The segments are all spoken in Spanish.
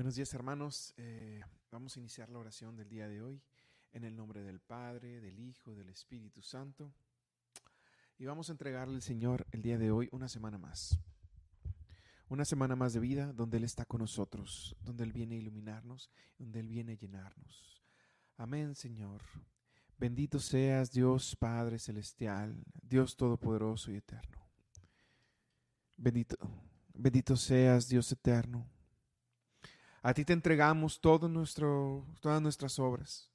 Buenos días hermanos, eh, vamos a iniciar la oración del día de hoy en el nombre del Padre, del Hijo, del Espíritu Santo. Y vamos a entregarle al Señor el día de hoy una semana más. Una semana más de vida donde Él está con nosotros, donde Él viene a iluminarnos, donde Él viene a llenarnos. Amén, Señor. Bendito seas Dios Padre Celestial, Dios Todopoderoso y Eterno. Bendito, bendito seas Dios Eterno a ti te entregamos todo nuestro, todas nuestras obras,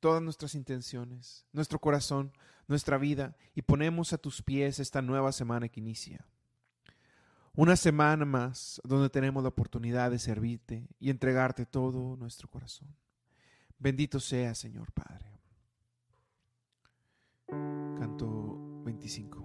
todas nuestras intenciones, nuestro corazón, nuestra vida, y ponemos a tus pies esta nueva semana que inicia. Una semana más donde tenemos la oportunidad de servirte y entregarte todo nuestro corazón. Bendito sea, Señor Padre. Canto 25.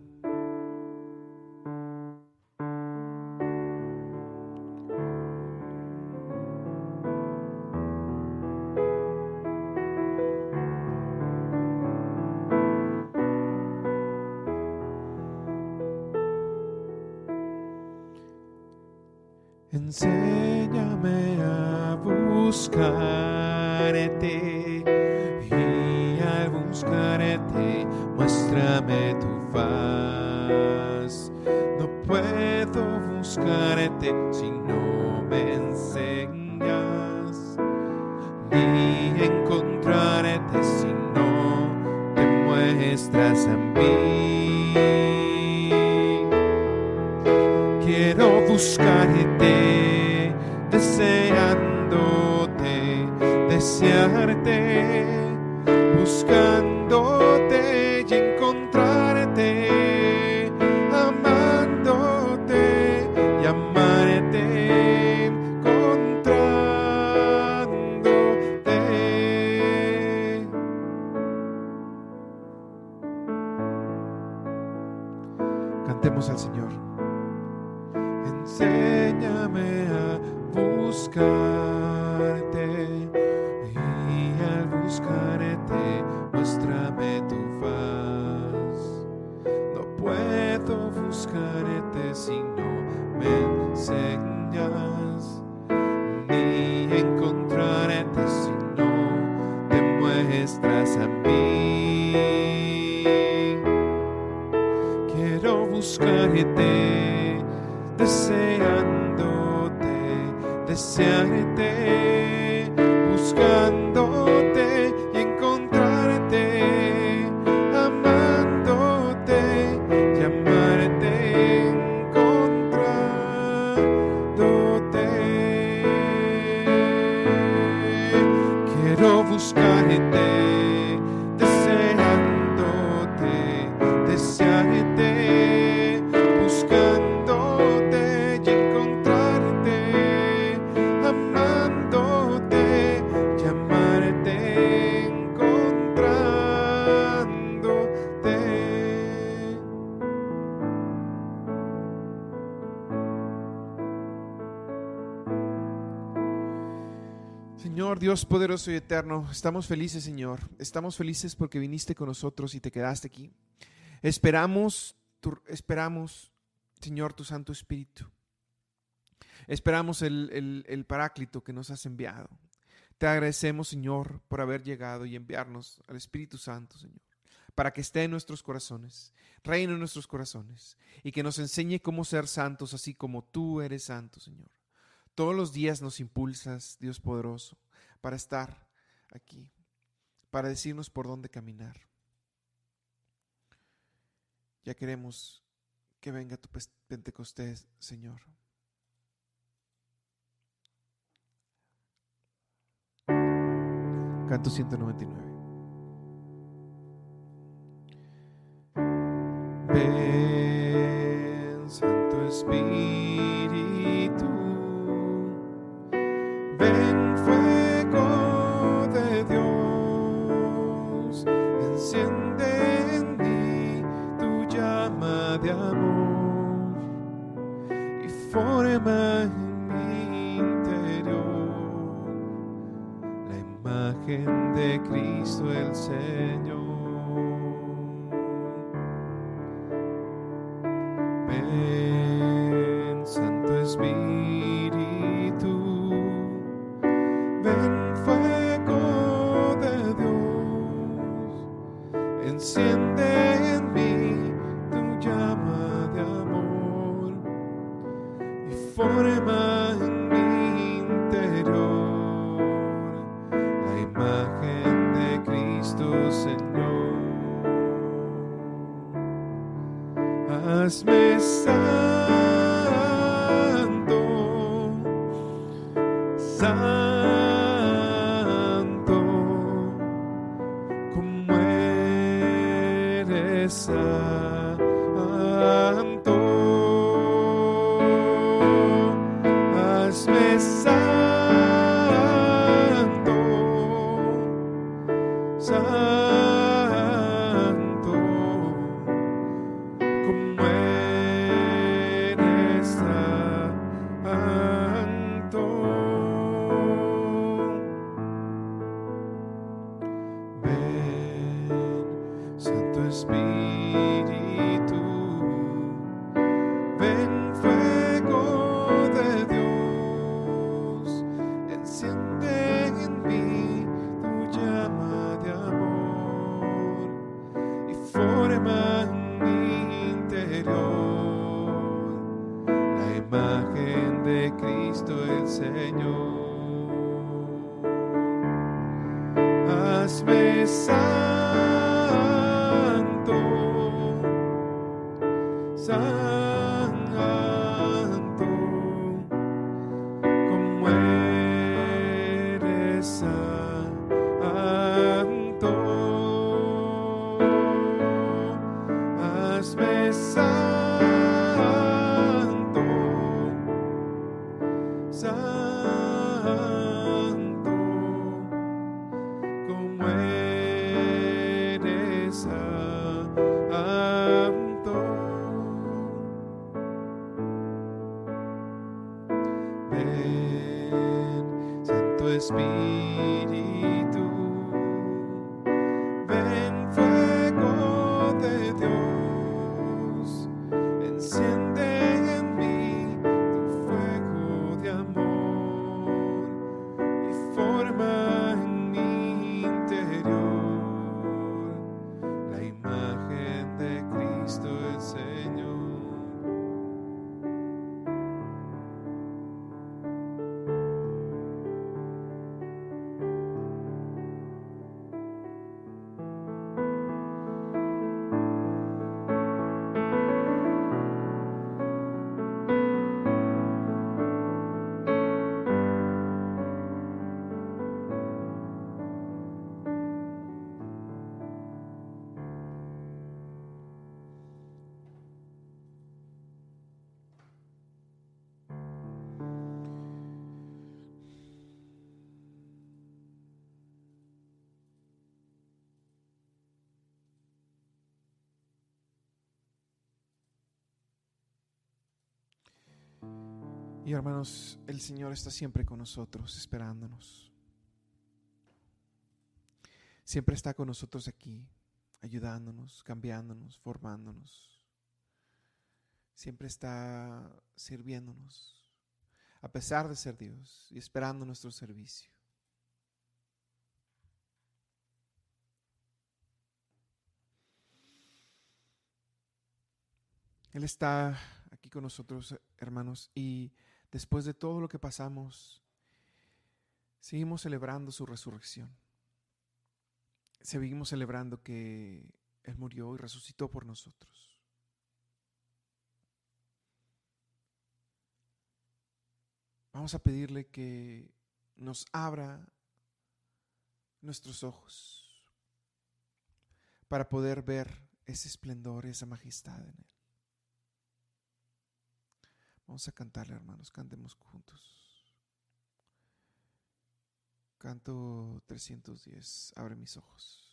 Mí. Quiero buscarte deseándote, desearte, buscándote desearte, Dios poderoso y eterno, estamos felices, Señor. Estamos felices porque viniste con nosotros y te quedaste aquí. Esperamos, esperamos, Señor, tu Santo Espíritu. Esperamos el, el- el Paráclito que nos has enviado. Te agradecemos, Señor, por haber llegado y enviarnos al Espíritu Santo, Señor, para que esté en nuestros corazones, reine en nuestros corazones y que nos enseñe cómo ser santos, así como tú eres santo, Señor. Todos los días nos impulsas, Dios poderoso, para estar aquí, para decirnos por dónde caminar. Ya queremos que venga tu Pentecostés, Señor. Canto 199. Ven, santo, como eres santo. Cristo el Señor. Hazme Y hermanos, el Señor está siempre con nosotros, esperándonos. Siempre está con nosotros aquí, ayudándonos, cambiándonos, formándonos. Siempre está sirviéndonos, a pesar de ser Dios y esperando nuestro servicio. Él está aquí con nosotros, hermanos, y después de todo lo que pasamos, seguimos celebrando su resurrección. Seguimos celebrando que Él murió y resucitó por nosotros. Vamos a pedirle que nos abra nuestros ojos para poder ver ese esplendor, esa majestad en Él. Vamos a cantarle, hermanos, cantemos juntos. Canto 310, abre mis ojos.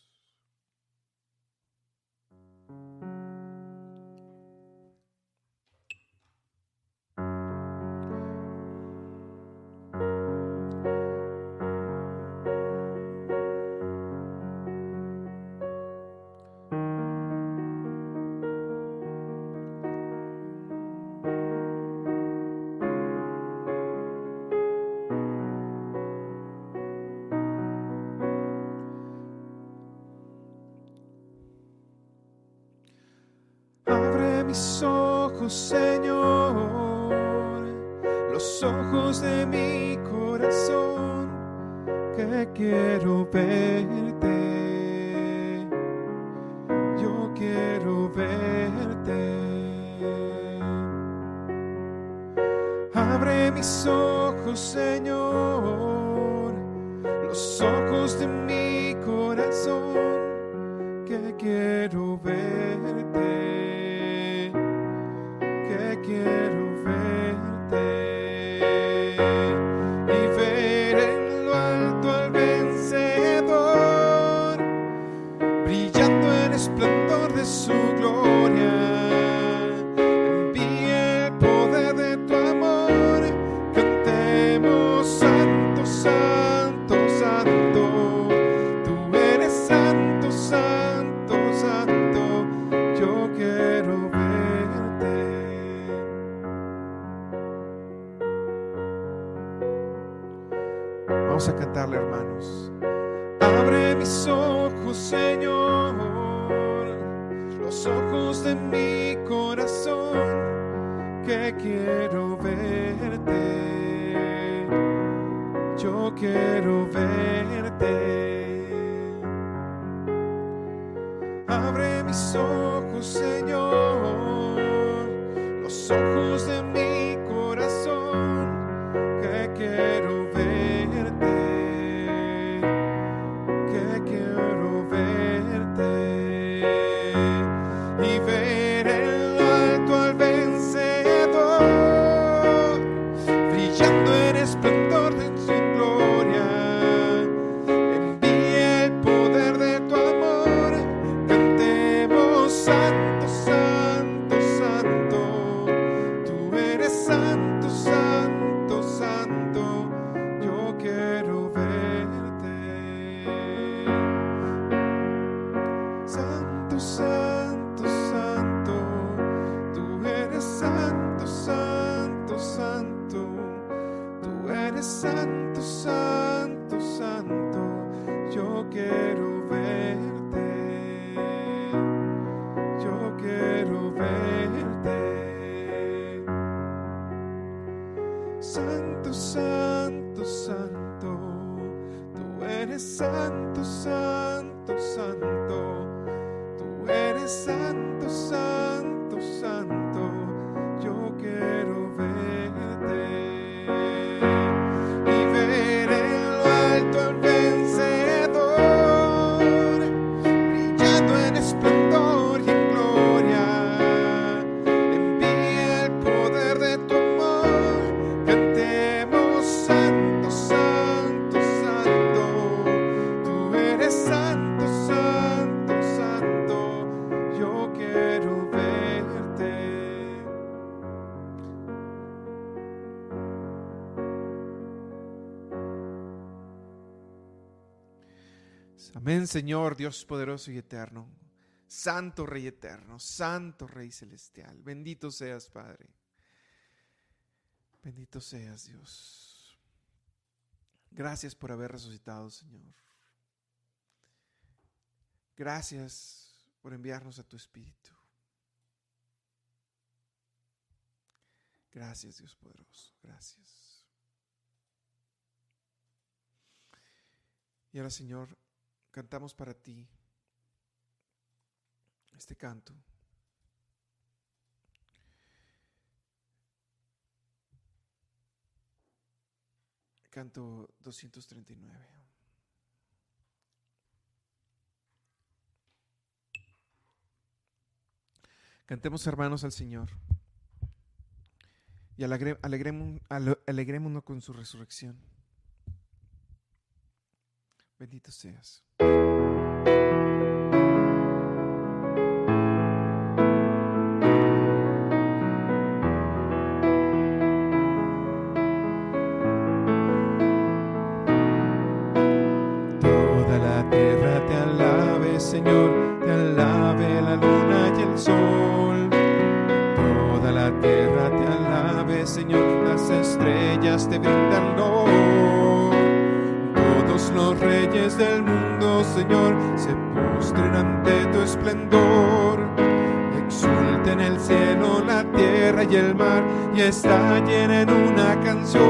mis ojos, Señor, los ojos de mi corazón, que quiero verte. Señor, los ojos de mi corazón, que quiero verte, yo quiero verte. Abre mis ojos, Señor. Señor, Dios poderoso y eterno. Santo Rey eterno, Santo Rey celestial. Bendito seas, Padre. Bendito seas, Dios. Gracias por haber resucitado, Señor. Gracias por enviarnos a tu Espíritu. Gracias, Dios poderoso. Gracias. Y ahora, Señor, cantamos para ti este canto. Canto 239. Cantemos hermanos al Señor y alegrémonos con su resurrección. Bendito seas. Está llena en una canción.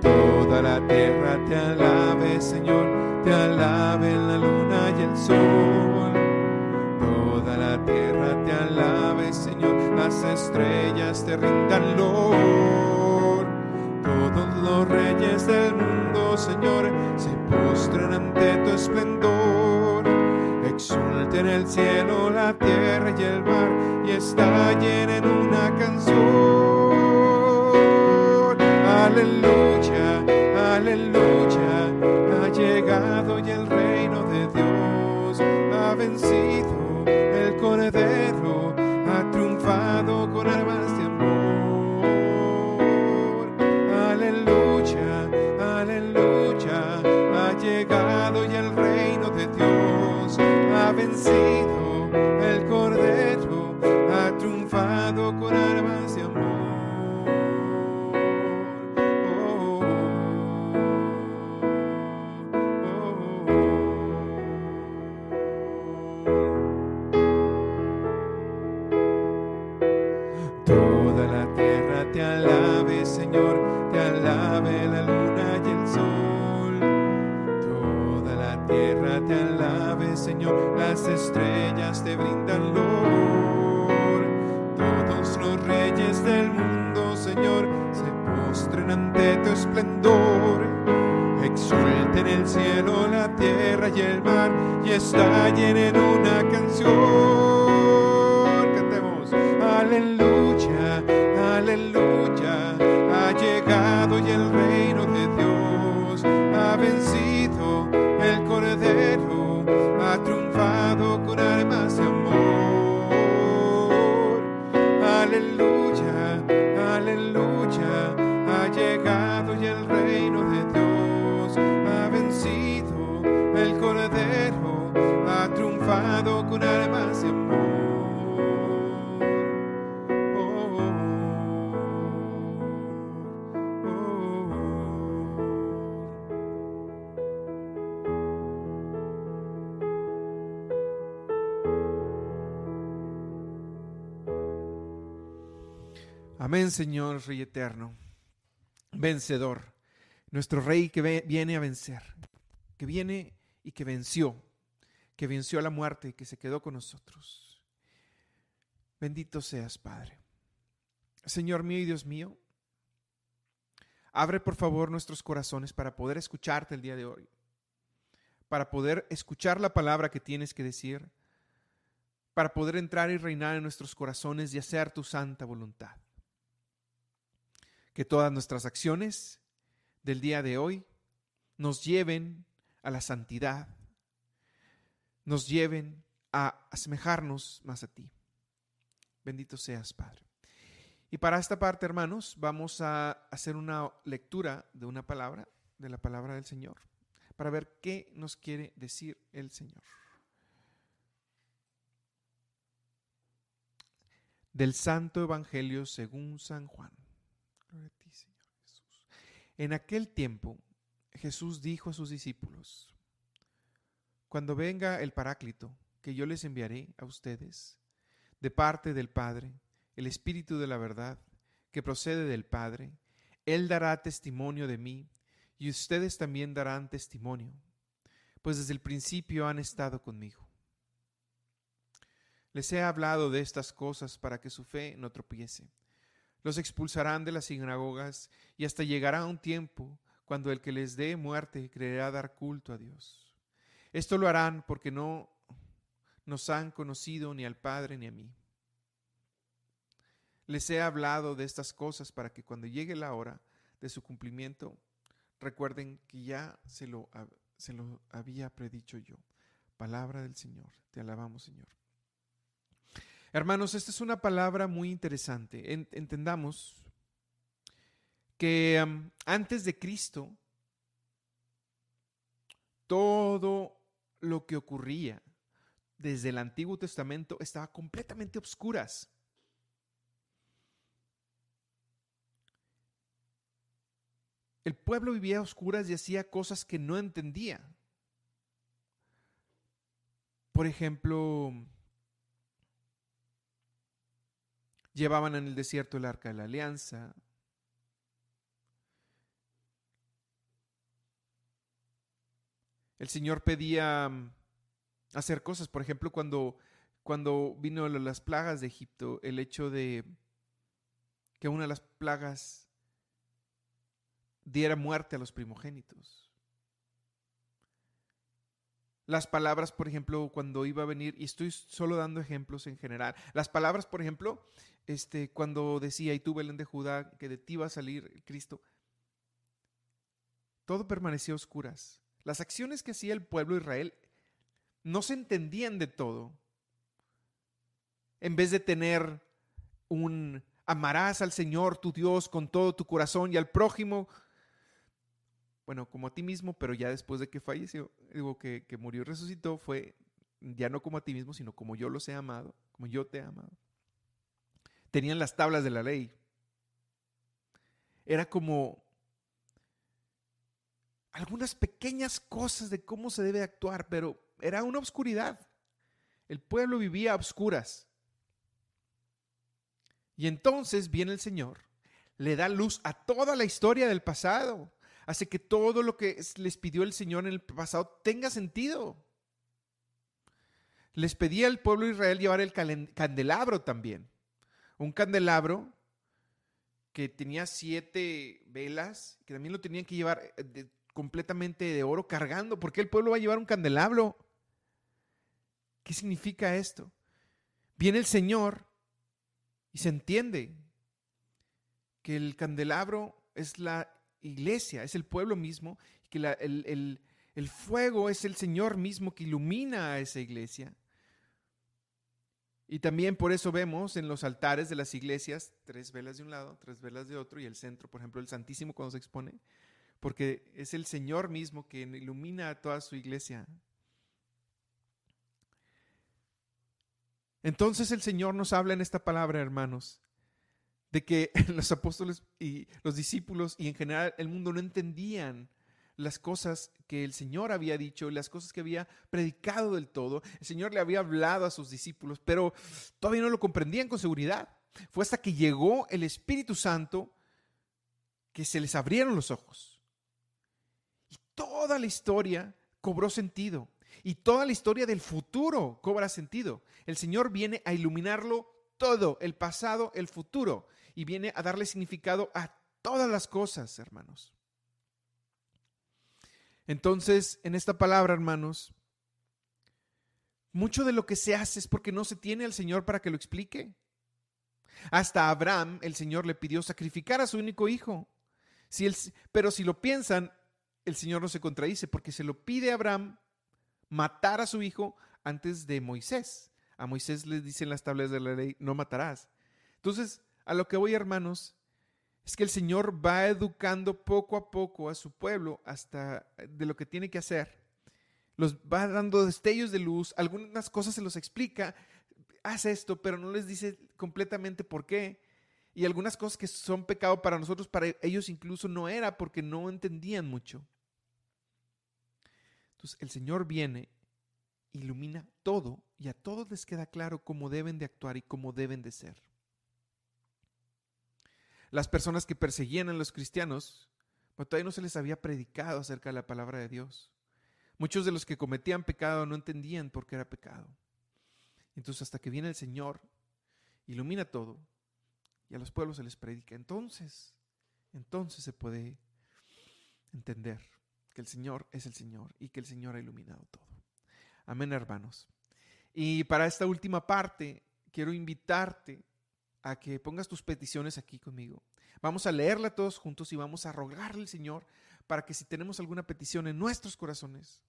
Toda la tierra te alabe, Señor, te alabe la luna y el sol. Toda la tierra te alabe, Señor, las estrellas te rindan lor. Todos los reyes del mundo, Señor, se postran ante tu esplendor. En el cielo la tierra y el mar, y está llena en una canción. Aleluya, aleluya, ha llegado y el reino de Dios ha vencido triunfado con armas triunfado con armas de amor. Señor, Rey eterno, vencedor, nuestro Rey que viene a vencer, que viene y que venció, que venció a la muerte y que se quedó con nosotros. Bendito seas, Padre. Señor mío y Dios mío, abre por favor nuestros corazones para poder escucharte el día de hoy, para poder escuchar la palabra que tienes que decir, para poder entrar y reinar en nuestros corazones y hacer tu santa voluntad que todas nuestras acciones del día de hoy nos lleven a la santidad, nos lleven a asemejarnos más a ti. Bendito seas, Padre. Y para esta parte, hermanos, vamos a hacer una lectura de una palabra, de la palabra del Señor, para ver qué nos quiere decir el Señor. Del Santo Evangelio según San Juan. Gloria a ti, Señor Jesús. En aquel tiempo, Jesús dijo a sus discípulos, Cuando venga el Paráclito, que yo les enviaré a ustedes, de parte del Padre, el Espíritu de la verdad, que procede del Padre, Él dará testimonio de mí, y ustedes también darán testimonio, pues desde el principio han estado conmigo. Les he hablado de estas cosas para que su fe no tropiece los expulsarán de las sinagogas y hasta llegará un tiempo cuando el que les dé muerte creerá dar culto a Dios. Esto lo harán porque no nos han conocido ni al Padre ni a mí. Les he hablado de estas cosas para que cuando llegue la hora de su cumplimiento, recuerden que ya se lo, se lo había predicho yo. Palabra del Señor. Te alabamos, Señor. Hermanos, esta es una palabra muy interesante. En- entendamos que antes de Cristo, todo lo que ocurría desde el Antiguo Testamento estaba completamente obscuras. El pueblo vivía a oscuras y hacía cosas que no entendía. Por ejemplo, Llevaban en el desierto el arca de la alianza. El Señor pedía mm, hacer cosas, por ejemplo, cuando, cuando vino las plagas de Egipto, el hecho de que una de las plagas diera muerte a los primogénitos. Las palabras, por ejemplo, cuando iba a venir, y estoy solo dando ejemplos en general, las palabras, por ejemplo, este, cuando decía, y tú, Belén de Judá, que de ti va a salir Cristo, todo permanecía oscuras. Las acciones que hacía el pueblo de Israel no se entendían de todo. En vez de tener un amarás al Señor tu Dios con todo tu corazón y al prójimo, bueno, como a ti mismo, pero ya después de que falleció, digo que, que murió y resucitó, fue ya no como a ti mismo, sino como yo los he amado, como yo te he amado. Tenían las tablas de la ley. Era como algunas pequeñas cosas de cómo se debe actuar, pero era una oscuridad. El pueblo vivía a obscuras. Y entonces viene el Señor, le da luz a toda la historia del pasado, hace que todo lo que les pidió el Señor en el pasado tenga sentido. Les pedía al pueblo de Israel llevar el candelabro también. Un candelabro que tenía siete velas, que también lo tenían que llevar eh, completamente de oro cargando. ¿Por qué el pueblo va a llevar un candelabro? ¿Qué significa esto? Viene el Señor y se entiende que el candelabro es la iglesia, es el pueblo mismo, que el, el fuego es el Señor mismo que ilumina a esa iglesia. Y también por eso vemos en los altares de las iglesias tres velas de un lado, tres velas de otro y el centro, por ejemplo, el Santísimo cuando se expone, porque es el Señor mismo que ilumina a toda su iglesia. Entonces el Señor nos habla en esta palabra, hermanos, de que los apóstoles y los discípulos y en general el mundo no entendían las cosas que el Señor había dicho, las cosas que había predicado del todo. El Señor le había hablado a sus discípulos, pero todavía no lo comprendían con seguridad. Fue hasta que llegó el Espíritu Santo que se les abrieron los ojos. Y toda la historia cobró sentido. Y toda la historia del futuro cobra sentido. El Señor viene a iluminarlo todo, el pasado, el futuro. Y viene a darle significado a todas las cosas, hermanos. Entonces, en esta palabra, hermanos, mucho de lo que se hace es porque no se tiene al Señor para que lo explique. Hasta Abraham, el Señor le pidió sacrificar a su único hijo. Pero si lo piensan, el Señor no se contradice porque se lo pide a Abraham matar a su hijo antes de Moisés. A Moisés le dicen las tablas de la ley, no matarás. Entonces, a lo que voy, hermanos, es que el Señor va educando poco a poco a su pueblo hasta de lo que tiene que hacer. Los va dando destellos de luz, algunas cosas se los explica, haz esto, pero no les dice completamente por qué. Y algunas cosas que son pecado para nosotros, para ellos incluso no era porque no entendían mucho. Entonces el Señor viene, ilumina todo y a todos les queda claro cómo deben de actuar y cómo deben de ser. Las personas que perseguían a los cristianos, pues, todavía no se les había predicado acerca de la palabra de Dios. Muchos de los que cometían pecado no entendían por qué era pecado. Entonces hasta que viene el Señor, ilumina todo y a los pueblos se les predica. Entonces, entonces se puede entender que el Señor es el Señor y que el Señor ha iluminado todo. Amén, hermanos. Y para esta última parte, quiero invitarte a que pongas tus peticiones aquí conmigo. Vamos a leerla todos juntos y vamos a rogarle al Señor para que si tenemos alguna petición en nuestros corazones,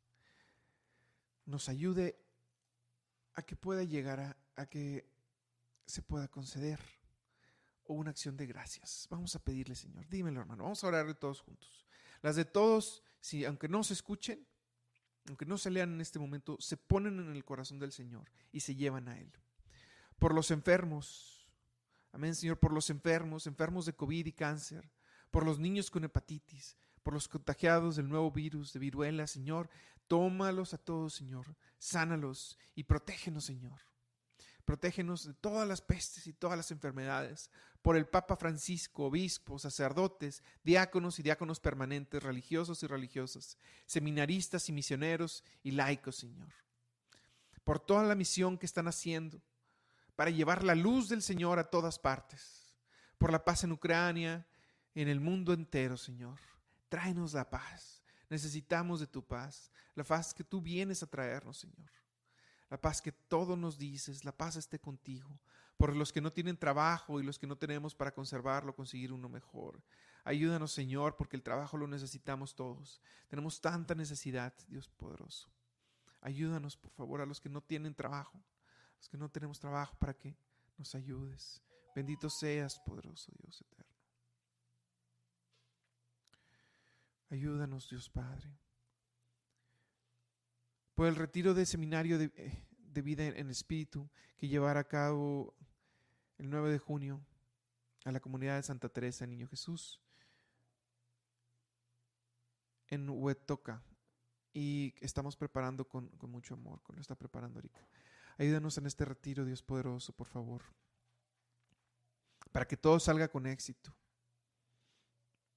nos ayude a que pueda llegar a, a que se pueda conceder o una acción de gracias. Vamos a pedirle, Señor. Dímelo, hermano. Vamos a orarle todos juntos. Las de todos, si aunque no se escuchen, aunque no se lean en este momento, se ponen en el corazón del Señor y se llevan a Él. Por los enfermos, Amén, Señor, por los enfermos, enfermos de COVID y cáncer, por los niños con hepatitis, por los contagiados del nuevo virus de viruela, Señor, tómalos a todos, Señor, sánalos y protégenos, Señor. Protégenos de todas las pestes y todas las enfermedades. Por el Papa Francisco, obispos, sacerdotes, diáconos y diáconos permanentes, religiosos y religiosas, seminaristas y misioneros y laicos, Señor. Por toda la misión que están haciendo para llevar la luz del Señor a todas partes. Por la paz en Ucrania, en el mundo entero, Señor. Tráenos la paz. Necesitamos de tu paz, la paz que tú vienes a traernos, Señor la paz que todo nos dices, la paz esté contigo, por los que no tienen trabajo y los que no tenemos para conservarlo, conseguir uno mejor. Ayúdanos, Señor, porque el trabajo lo necesitamos todos. Tenemos tanta necesidad, Dios poderoso. Ayúdanos, por favor, a los que no tienen trabajo, los que no tenemos trabajo, para que nos ayudes. Bendito seas, poderoso Dios eterno. Ayúdanos, Dios Padre por el retiro de seminario de, eh, vida en, espíritu que llevará a cabo el 9 de junio a la comunidad de Santa Teresa Niño Jesús en Huetoca y estamos preparando con, mucho amor, con lo está preparando Erika. Ayúdanos en este retiro, Dios poderoso, por favor, para que todo salga con éxito.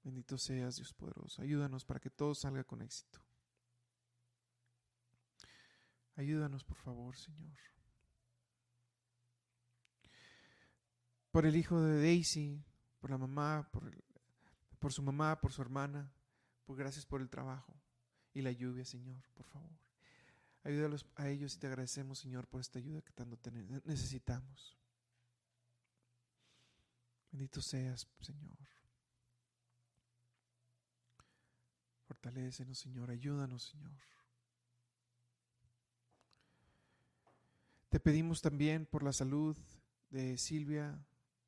Bendito seas, Dios poderoso. Ayúdanos para que todo salga con éxito. Ayúdanos, por favor, Señor. Por el hijo de Daisy, por la mamá, por, su mamá, por su hermana, por gracias por el trabajo y la lluvia, Señor, por favor. Ayúdalos a ellos y te agradecemos, Señor, por esta ayuda que tanto necesitamos. Bendito seas, Señor. Fortalécenos, Señor. Ayúdanos, Señor. Te pedimos también por la salud de Silvia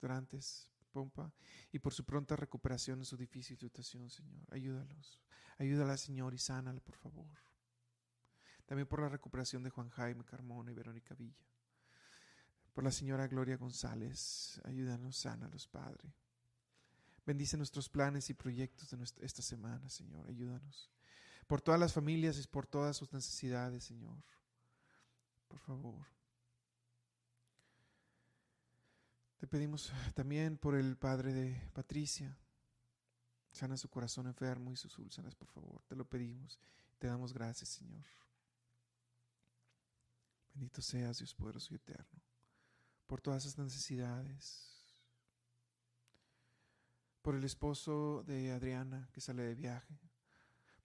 Durantes Pompa y por su pronta recuperación en su difícil situación, Señor. Ayúdalos. Ayúdala, Señor, y sánala, por favor. También por la recuperación de Juan Jaime Carmona y Verónica Villa. Por la señora Gloria González. Ayúdanos, sánalos, Padre. Bendice nuestros planes y proyectos de esta semana, Señor. Ayúdanos. Por todas las familias y por todas sus necesidades, Señor. Por favor. Te pedimos también por el padre de Patricia. Sana su corazón enfermo y sus úlceras, por favor. Te lo pedimos. Te damos gracias, Señor. Bendito seas, Dios poderoso y eterno, por todas esas necesidades. Por el esposo de Adriana que sale de viaje.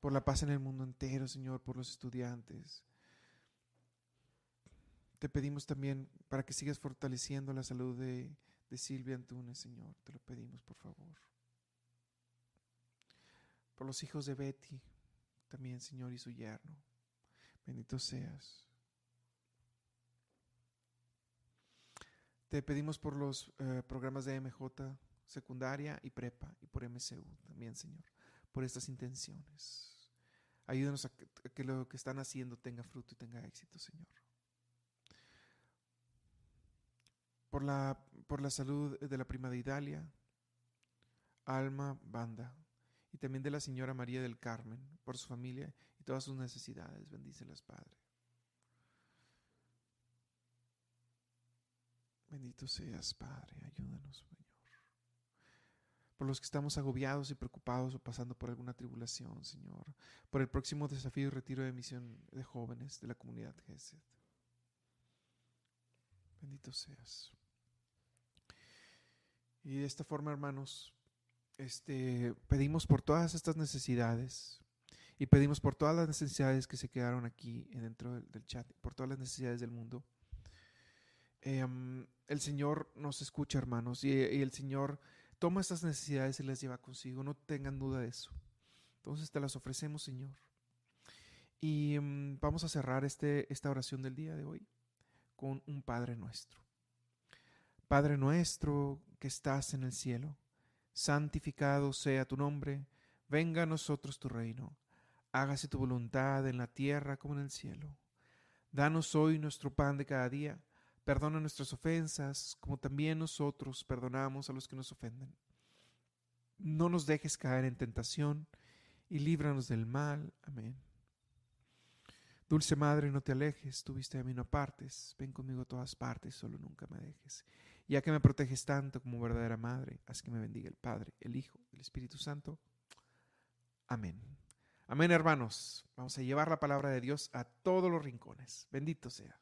Por la paz en el mundo entero, Señor, por los estudiantes, te pedimos también para que sigas fortaleciendo la salud de, Silvia Antunes, Señor. Te lo pedimos, por favor. Por los hijos de Betty, también, Señor, y su yerno. Bendito seas. Te pedimos por los eh, programas de MJ, secundaria y prepa, y por MCU también, Señor, por estas intenciones. Ayúdanos a que lo que están haciendo tenga fruto y tenga éxito, Señor. por la, por la salud de la prima de Idalia, Alma Banda, y también de la señora María del Carmen, por su familia y todas sus necesidades. Bendícelas, Padre. Bendito seas, Padre. Ayúdanos, Señor. Por los que estamos agobiados y preocupados o pasando por alguna tribulación, Señor. Por el próximo desafío y retiro de misión de jóvenes de la comunidad GESED. Bendito seas. Y de esta forma, hermanos, este, pedimos por todas estas necesidades y pedimos por todas las necesidades que se quedaron aquí dentro del, chat, por todas las necesidades del mundo. Em, el Señor nos escucha, hermanos, y, el Señor toma estas necesidades y las lleva consigo. No tengan duda de eso. Entonces te las ofrecemos, Señor. Y em, vamos a cerrar este, esta oración del día de hoy con un Padre nuestro. Padre nuestro que estás en el cielo, santificado sea tu nombre, venga a nosotros tu reino, hágase tu voluntad en la tierra como en el cielo. Danos hoy nuestro pan de cada día, perdona nuestras ofensas, como también nosotros perdonamos a los que nos ofenden. No nos dejes caer en tentación, y líbranos del mal. Amén. Dulce Madre, no te alejes, tuviste a mí no partes, ven conmigo a todas partes, solo nunca me dejes. Ya que me proteges tanto como verdadera Madre, haz que me bendiga el Padre, el Hijo, el Espíritu Santo. Amén. Amén, hermanos. Vamos a llevar la palabra de Dios a todos los rincones. Bendito sea.